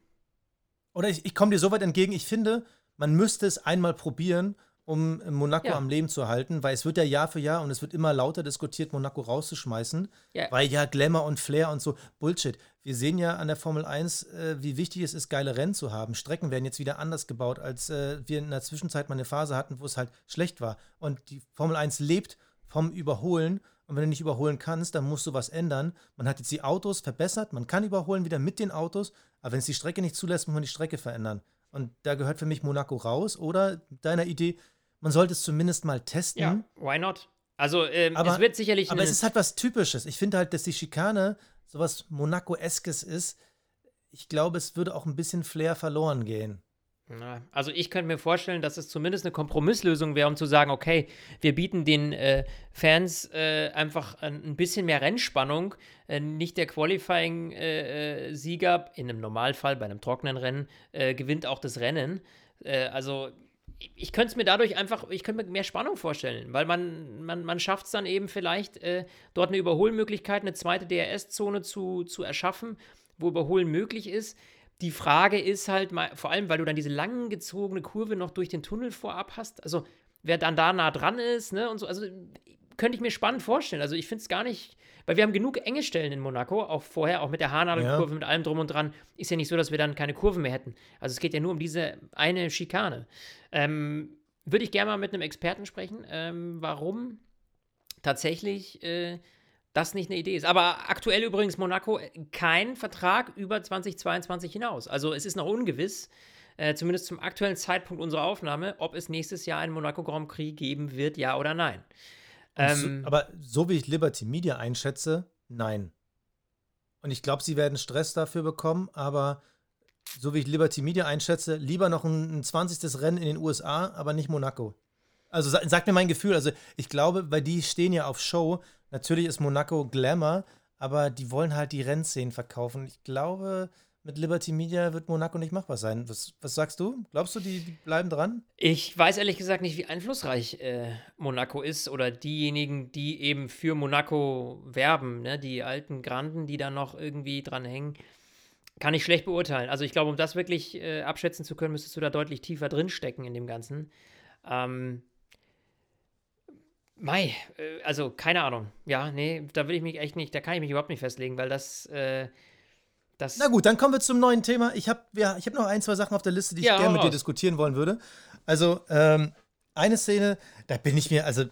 Oder ich, ich komme dir so weit entgegen, ich finde, man müsste es einmal probieren, um Monaco ja. am Leben zu halten, weil es wird ja Jahr für Jahr und es wird immer lauter diskutiert, Monaco rauszuschmeißen, ja. weil ja Glamour und Flair und so Bullshit. Wir sehen ja an der Formel 1, äh, wie wichtig es ist, geile Rennen zu haben. Strecken werden jetzt wieder anders gebaut, als äh, wir in der Zwischenzeit mal eine Phase hatten, wo es halt schlecht war. Und die Formel 1 lebt vom Überholen und wenn du nicht überholen kannst, dann musst du was ändern. Man hat jetzt die Autos verbessert, man kann überholen wieder mit den Autos, aber wenn es die Strecke nicht zulässt, muss man die Strecke verändern. Und da gehört für mich Monaco raus. Oder deiner Idee, man sollte es zumindest mal testen. Ja, why not? Also, ähm, aber, es wird sicherlich. Aber es ist halt was Typisches. Ich finde halt, dass die Schikane sowas Monaco-eskes ist. Ich glaube, es würde auch ein bisschen Flair verloren gehen. Also ich könnte mir vorstellen, dass es zumindest eine Kompromisslösung wäre, um zu sagen, okay, wir bieten den äh, Fans äh, einfach ein bisschen mehr Rennspannung. Äh, nicht der Qualifying-Sieger, äh, in einem Normalfall, bei einem trockenen Rennen, äh, gewinnt auch das Rennen. Äh, also ich könnte es mir dadurch einfach, ich könnte mir mehr Spannung vorstellen, weil man, man, man schafft es dann eben vielleicht, dort eine Überholmöglichkeit, eine zweite DRS-Zone zu, zu erschaffen, wo Überholen möglich ist. Die Frage ist halt mal, vor allem, weil du dann diese lang gezogene Kurve noch durch den Tunnel vorab hast, also wer dann da nah dran ist, ne, und so, also könnte ich mir spannend vorstellen. Also ich finde es gar nicht, weil wir haben genug enge Stellen in Monaco, auch vorher, auch mit der Haarnadelkurve, ja. mit allem drum und dran. Ist ja nicht so, dass wir dann keine Kurven mehr hätten. Also es geht ja nur um diese eine Schikane. Ähm, Würde ich gerne mal mit einem Experten sprechen, ähm, warum tatsächlich äh, das nicht eine Idee ist. Aber aktuell übrigens Monaco äh, kein Vertrag über 2022 hinaus. Also es ist noch ungewiss, äh, zumindest zum aktuellen Zeitpunkt unserer Aufnahme, ob es nächstes Jahr einen Monaco Grand Prix geben wird, ja oder nein. Ähm, so, aber so wie ich Liberty Media einschätze, nein. Und ich glaube, sie werden Stress dafür bekommen, aber so wie ich Liberty Media einschätze, lieber noch ein, ein 20. Rennen in den USA, aber nicht Monaco. Also sagt mir mein Gefühl, also ich glaube, weil die stehen ja auf Show Natürlich ist Monaco Glamour, aber die wollen halt die Rennszenen verkaufen. Ich glaube, mit Liberty Media wird Monaco nicht machbar sein. Was, was sagst du? Glaubst du, die, die, bleiben dran? Ich weiß ehrlich gesagt nicht, wie einflussreich äh, Monaco ist oder diejenigen, die eben für Monaco werben, ne? die alten Granden, die da noch irgendwie dran hängen. Kann ich schlecht beurteilen. Also ich glaube, um das wirklich äh, abschätzen zu können, müsstest du da deutlich tiefer drinstecken in dem Ganzen. Ähm, Mai, äh, also keine Ahnung. Ja, nee, da will ich mich echt nicht, da kann ich mich überhaupt nicht festlegen, weil das, äh, das Na gut, dann kommen wir zum neuen Thema. Ich habe ja, hab noch ein, zwei Sachen auf der Liste, die ich gerne mit dir diskutieren wollen würde. Also, ähm, eine Szene, da bin ich mir, also,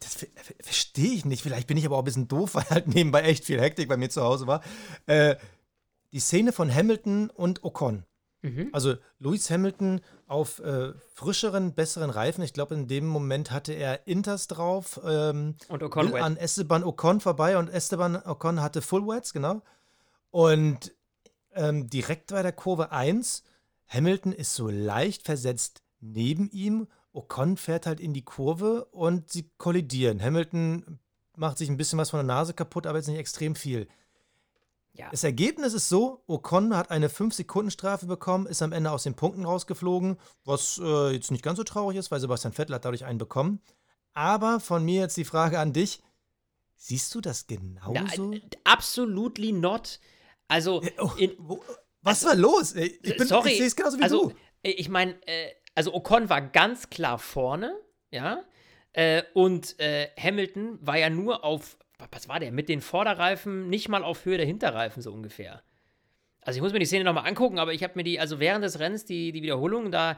das verstehe ich nicht. Vielleicht bin ich aber auch ein bisschen doof, weil halt nebenbei echt viel Hektik bei mir zu Hause war. Äh, die Szene von Hamilton und Ocon. Mhm. Also Lewis Hamilton auf äh, frischeren, besseren Reifen. Ich glaube, in dem Moment hatte er Inters drauf. Ähm, und Ocon an Esteban Ocon vorbei und Esteban Ocon hatte Full Wets, genau. Und ähm, direkt bei der Kurve 1, Hamilton ist so leicht versetzt neben ihm. Ocon fährt halt in die Kurve und sie kollidieren. Hamilton macht sich ein bisschen was von der Nase kaputt, aber jetzt nicht extrem viel. Ja. Das Ergebnis ist so: Ocon hat eine 5-Sekunden-Strafe bekommen, ist am Ende aus den Punkten rausgeflogen, was äh, jetzt nicht ganz so traurig ist, weil Sebastian Vettel hat dadurch einen bekommen. Aber von mir jetzt die Frage an dich: Siehst du das genauso? Na, absolutely not. Also, oh, in, was war los? Ich, bin, sorry, ich sehe es genauso wie also, du. Ich meine, äh, also Ocon war ganz klar vorne, ja. Äh, und äh, Hamilton war ja nur auf was war der? Mit den Vorderreifen nicht mal auf Höhe der Hinterreifen so ungefähr. Also ich muss mir die Szene nochmal angucken, aber ich habe mir die, also während des Rennens, die, die Wiederholung, da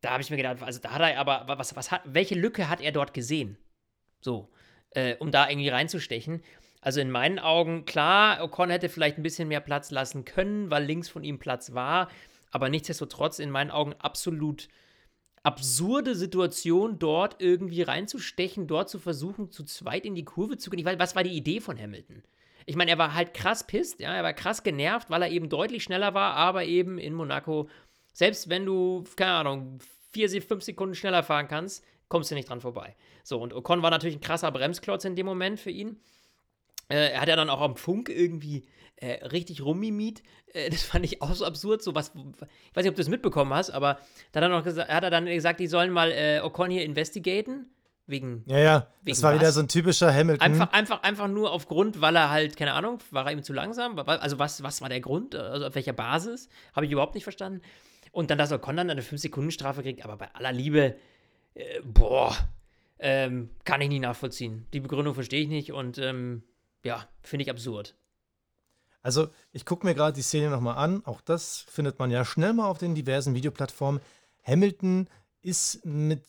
da habe ich mir gedacht, also da hat er aber, was, was hat, welche Lücke hat er dort gesehen? So, äh, um da irgendwie reinzustechen. Also in meinen Augen, klar, Ocon hätte vielleicht ein bisschen mehr Platz lassen können, weil links von ihm Platz war, aber nichtsdestotrotz in meinen Augen absolut absurde Situation, dort irgendwie reinzustechen, dort zu versuchen, zu zweit in die Kurve zu gehen. Weil was war die Idee von Hamilton? Ich meine, er war halt krass pisst, ja, er war krass genervt, weil er eben deutlich schneller war, aber eben in Monaco, selbst wenn du, keine Ahnung, vier, fünf Sekunden schneller fahren kannst, kommst du nicht dran vorbei. So, und Ocon war natürlich ein krasser Bremsklotz in dem Moment für ihn. Äh, er hat ja dann auch am Funk irgendwie äh, richtig rummimiet. Äh, das fand ich auch so absurd. So was, ich weiß nicht, ob du das mitbekommen hast, aber da hat er, gesagt, hat er dann gesagt, die sollen mal äh, Ocon hier investigaten. Wegen. Ja, ja. Wegen das war was? wieder so ein typischer Hamilton. Einfach, einfach, einfach nur aufgrund, weil er halt, keine Ahnung, war er ihm zu langsam? Also, was, was war der Grund? Also, auf welcher Basis? Habe ich überhaupt nicht verstanden. Und dann, dass Ocon dann eine 5-Sekunden-Strafe kriegt, aber bei aller Liebe, äh, boah, ähm, kann ich nicht nachvollziehen. Die Begründung verstehe ich nicht und ähm, ja, finde ich absurd. Also, ich gucke mir gerade die Szene nochmal an. Auch das findet man ja schnell mal auf den diversen Videoplattformen. Hamilton ist mit,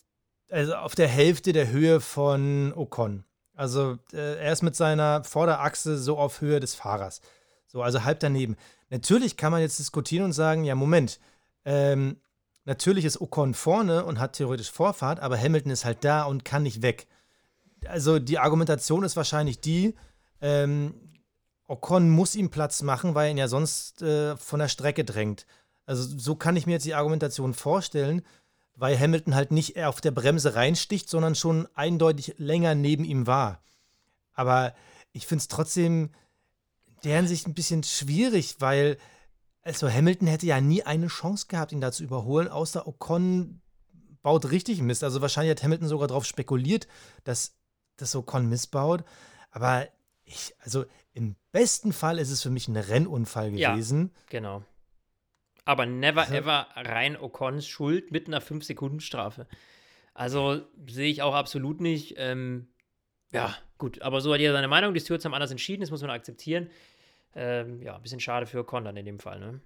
also auf der Hälfte der Höhe von Ocon. Also, äh, er ist mit seiner Vorderachse so auf Höhe des Fahrers. So, also halb daneben. Natürlich kann man jetzt diskutieren und sagen: Ja, Moment, ähm, natürlich ist Ocon vorne und hat theoretisch Vorfahrt, aber Hamilton ist halt da und kann nicht weg. Also, die Argumentation ist wahrscheinlich die, ähm, Ocon muss ihm Platz machen, weil er ihn ja sonst äh, von der Strecke drängt. Also so kann ich mir jetzt die Argumentation vorstellen, weil Hamilton halt nicht auf der Bremse reinsticht, sondern schon eindeutig länger neben ihm war. Aber ich finde es trotzdem in der Hinsicht ein bisschen schwierig, weil also Hamilton hätte ja nie eine Chance gehabt, ihn da zu überholen, außer Ocon baut richtig Mist. Also wahrscheinlich hat Hamilton sogar darauf spekuliert, dass das Ocon missbaut. Aber ich, also im besten Fall ist es für mich ein Rennunfall Ja. gewesen. Genau. Aber never Also- ever rein Ocons Schuld mit einer 5-Sekunden-Strafe. Also sehe ich auch absolut nicht. Ähm, ja, gut, aber so hat jeder seine Meinung. Die Stewards haben anders entschieden, das muss man akzeptieren. Ähm, ja, ein bisschen schade für Ocon dann in dem Fall, ne?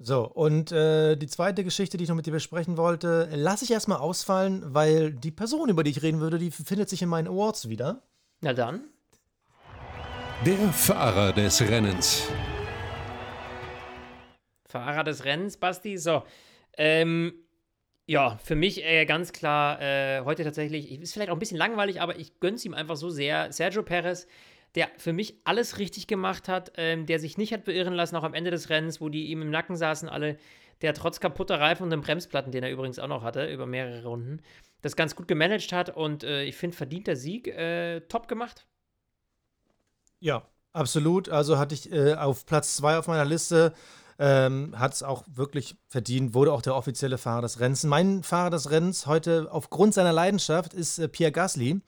So, und äh, die zweite Geschichte, die ich noch mit dir besprechen wollte, lasse ich erstmal ausfallen, weil die Person, über die ich reden würde, die findet sich in meinen Awards wieder. Na dann. Der Fahrer des Rennens. Fahrer des Rennens, Basti. So. Ähm, ja, für mich äh, ganz klar äh, heute tatsächlich, ist vielleicht auch ein bisschen langweilig, aber ich gönn's ihm einfach so sehr. Sergio Perez, der für mich alles richtig gemacht hat, ähm, der sich nicht hat beirren lassen, auch am Ende des Rennens, wo die ihm im Nacken saßen, alle, der trotz kaputter Reifen und den Bremsplatten, den er übrigens auch noch hatte, über mehrere Runden, das ganz gut gemanagt hat und äh, ich finde, verdienter Sieg, äh, top gemacht. Ja, absolut. Also hatte ich äh, auf Platz zwei auf meiner Liste. Ähm, hat es auch wirklich verdient, wurde auch der offizielle Fahrer des Rennens. Mein Fahrer des Rennens heute aufgrund seiner Leidenschaft ist äh, Pierre Gasly.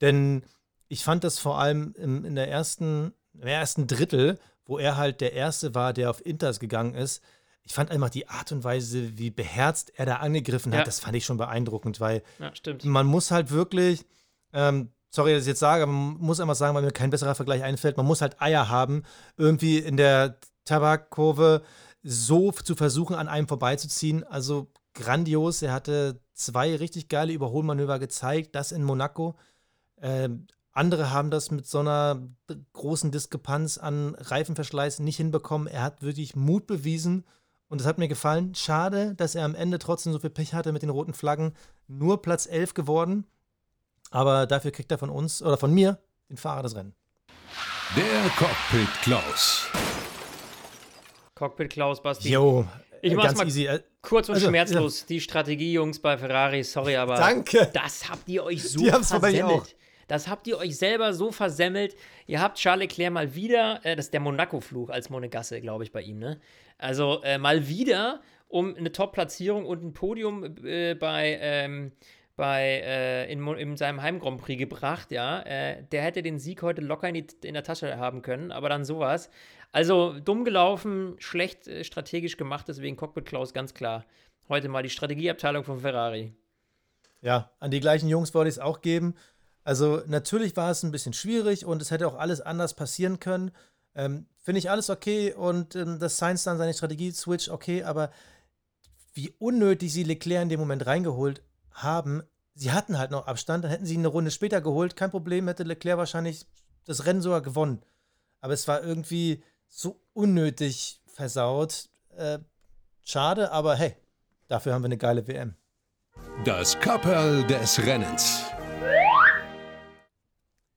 Denn ich fand das vor allem im, in der ersten, im ersten Drittel, wo er halt der Erste war, der auf Inters gegangen ist. Ich fand einfach die Art und Weise, wie beherzt er da angegriffen hat, Ja. das fand ich schon beeindruckend, weil Ja, stimmt. man muss halt wirklich, ähm, sorry, dass ich jetzt sage, aber man muss einfach sagen, weil mir kein besserer Vergleich einfällt, man muss halt Eier haben, irgendwie in der Tabakkurve so zu versuchen, an einem vorbeizuziehen. Also grandios. Er hatte zwei richtig geile Überholmanöver gezeigt, das in Monaco. Ähm, andere haben das mit so einer großen Diskrepanz an Reifenverschleiß nicht hinbekommen. Er hat wirklich Mut bewiesen und das hat mir gefallen. Schade, dass er am Ende trotzdem so viel Pech hatte mit den roten Flaggen. Nur Platz 11 geworden. Aber dafür kriegt er von uns oder von mir den Fahrer des Rennens. Der Cockpit Klaus. Cockpit Klaus, Basti. Jo, Ich mach's ganz mal easy. Äh, Kurz und Also, schmerzlos, die Strategie, Jungs, bei Ferrari, sorry, aber Danke. das habt ihr euch so Die versemmelt. auch. Das habt ihr euch selber so versemmelt. Ihr habt Charles Leclerc mal wieder, äh, das ist der Monaco-Fluch als Monegasse, glaube ich, bei ihm, ne? Also äh, mal wieder um eine Top-Platzierung und ein Podium äh, bei, ähm, bei äh, in, in seinem Heim Grand Prix gebracht, ja. Äh, der hätte den Sieg heute locker in, die, in der Tasche haben können, aber dann sowas. Also dumm gelaufen, schlecht äh, strategisch gemacht, deswegen Cockpit Klaus ganz klar. Heute mal die Strategieabteilung von Ferrari. Ja, an die gleichen Jungs wollte ich es auch geben. Also natürlich war es ein bisschen schwierig und es hätte auch alles anders passieren können. Ähm, Finde ich alles okay und ähm, dass Sainz dann seine Strategie switcht, okay, aber wie unnötig sie Leclerc in dem Moment reingeholt haben. Sie hatten halt noch Abstand, dann hätten sie ihn eine Runde später geholt, kein Problem, hätte Leclerc wahrscheinlich das Rennen sogar gewonnen. Aber es war irgendwie so unnötig versaut. Äh, schade, aber hey, dafür haben wir eine geile WM. Das Kapperl des Rennens.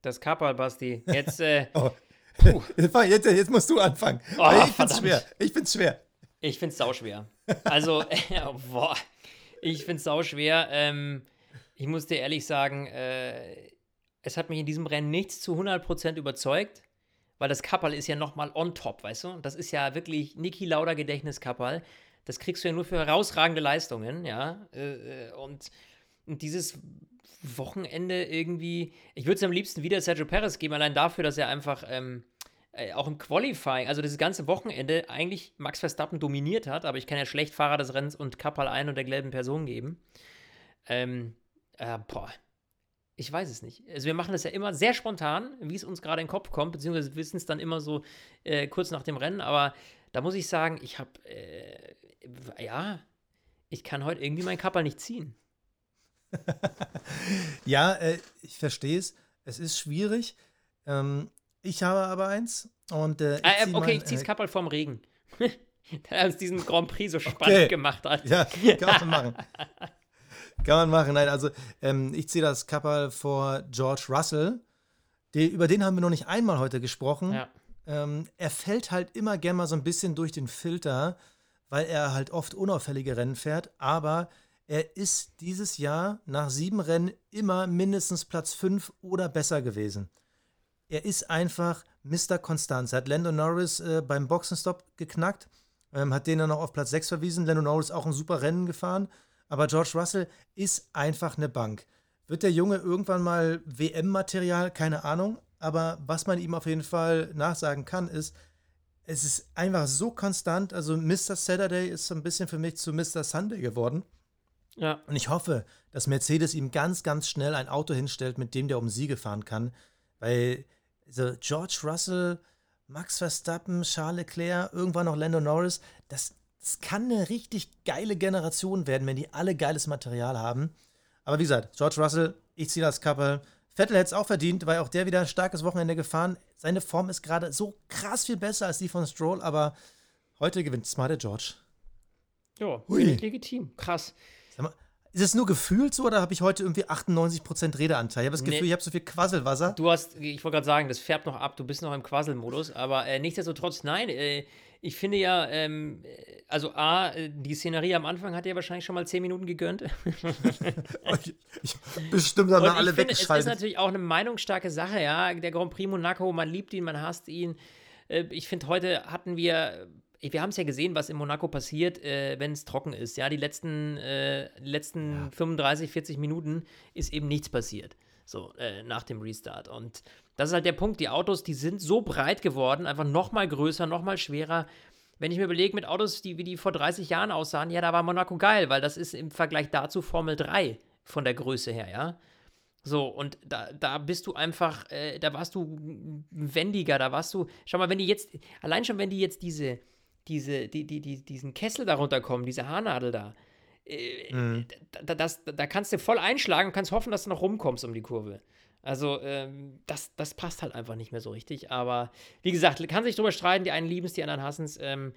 Das Kapperl, Basti. Jetzt, äh, Oh. Jetzt, jetzt musst du anfangen. Oh, ich find's verdammt. schwer. Ich find's schwer. Ich finde es sauschwer. Also, boah, ich finde es sauschwer. Ähm, ich muss dir ehrlich sagen, äh, es hat mich in diesem Rennen nichts zu 100% überzeugt, weil das Kapperl ist ja nochmal on top, weißt du? Das ist ja wirklich Niki Lauda Gedächtniskapperl. Das kriegst du ja nur für herausragende Leistungen, ja? Äh, äh, und, und dieses Wochenende irgendwie, ich würde es am liebsten wieder Sergio Perez geben, allein dafür, dass er einfach ähm, äh, auch im Qualifying, also das ganze Wochenende eigentlich Max Verstappen dominiert hat, aber ich kann ja schlecht Fahrer des Rennens und Kappal ein und der gelben Person geben. Ähm, äh, boah, ich weiß es nicht. Also wir machen das ja immer sehr spontan, wie es uns gerade in den Kopf kommt, beziehungsweise wissen es dann immer so äh, kurz nach dem Rennen, aber da muss ich sagen, ich habe, äh, ja, ich kann heute irgendwie meinen Kappal nicht ziehen. Ja, äh, ich verstehe es. Es ist schwierig. Ähm, ich habe aber eins. Und, äh, ich äh, okay, mein, ich zieh's äh, Kappal vorm Regen. der uns diesen Grand Prix so spannend Okay. gemacht hat. Ja, kann man machen. kann man machen. Nein, also ähm, ich ziehe das Kapperl vor George Russell. Die, über den haben wir noch nicht einmal heute gesprochen. Ja. Ähm, er fällt halt immer gerne mal so ein bisschen durch den Filter, weil er halt oft unauffällige Rennen fährt. Aber er ist dieses Jahr nach sieben Rennen immer mindestens Platz fünf oder besser gewesen. Er ist einfach Mr. Konstanz. Er hat Lando Norris äh, beim Boxenstopp geknackt, ähm, hat den dann noch auf Platz 6 verwiesen. Lando Norris auch ein super Rennen gefahren. Aber George Russell ist einfach eine Bank. Wird der Junge irgendwann mal WM-Material? Keine Ahnung. Aber was man ihm auf jeden Fall nachsagen kann, ist, es ist einfach so konstant. Also Mr. Saturday ist so ein bisschen für mich zu Mr. Sunday geworden. Ja. Und ich hoffe, dass Mercedes ihm ganz, ganz schnell ein Auto hinstellt, mit dem der um Siege fahren kann. Weil so George Russell, Max Verstappen, Charles Leclerc, irgendwann noch Lando Norris, das, das kann eine richtig geile Generation werden, wenn die alle geiles Material haben. Aber wie gesagt, George Russell, ich ziehe das Kappel. Vettel hätte es auch verdient, weil auch der wieder ein starkes Wochenende gefahren. Seine Form ist gerade so krass viel besser als die von Stroll, aber heute gewinnt smarte George. Ja, legitim. Krass. Mal, ist es nur gefühlt so oder habe ich heute irgendwie 98% Redeanteil? Ich habe das Nee. Gefühl, ich habe so viel Quasselwasser. Du hast, ich wollte gerade sagen, das färbt noch ab, du bist noch im Quasselmodus, aber äh, nichtsdestotrotz, nein, äh, ich finde ja, ähm, äh, also A, äh, die Szenerie am Anfang hat dir wahrscheinlich schon mal 10 Minuten gegönnt. ich, ich, bestimmt haben wir alle finde, es ist weggeschaltet. natürlich auch eine meinungsstarke Sache, ja. Der Grand Prix Monaco, man liebt ihn, man hasst ihn. Äh, Ich finde, heute hatten wir, wir haben es ja gesehen, was in Monaco passiert, äh, wenn es trocken ist. Ja, die letzten, äh, die letzten 35, 40 Minuten ist eben nichts passiert. So, äh, nach dem Restart. Und das ist halt der Punkt. Die Autos, die sind so breit geworden, einfach noch mal größer, noch mal schwerer. Wenn ich mir überlege, mit Autos, die, wie die vor 30 Jahren aussahen, ja, da war Monaco geil, weil das ist im Vergleich dazu Formel 3 von der Größe her, ja. So, und da, da bist du einfach, äh, da warst du wendiger, da warst du, schau mal, wenn die jetzt, allein schon, wenn die jetzt diese, diese, die, die, die, diesen Kessel darunter kommen, diese Haarnadel da, äh, da, da, das, da kannst du voll einschlagen und kannst hoffen, dass du noch rumkommst um die Kurve. Also, ähm, das, das passt halt einfach nicht mehr so richtig. Aber wie gesagt, kann sich drüber streiten, die einen lieben es, die anderen hassen es. Ähm,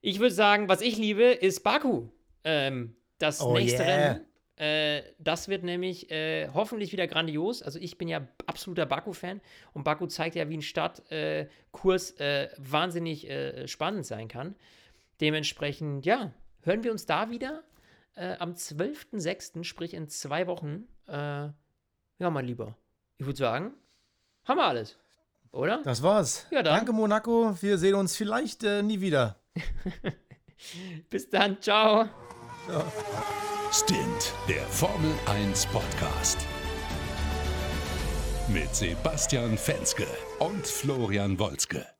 ich würde sagen, was ich liebe, ist Baku. Ähm, das Oh nächste yeah. Rennen. Äh, das wird nämlich äh, hoffentlich wieder grandios. Also ich bin ja absoluter Baku-Fan und Baku zeigt ja, wie ein Stadtkurs äh, äh, wahnsinnig äh, spannend sein kann. Dementsprechend, ja, hören wir uns da wieder äh, am 12.06., sprich in zwei Wochen. Äh, ja, mein Lieber, ich würde sagen, haben wir alles, oder? Das war's. Ja, dann. Danke, Monaco. Wir sehen uns vielleicht äh, nie wieder. Bis dann, ciao. Stint, der Formel 1 Podcast. Mit Sebastian Fenske und Florian Wolzke.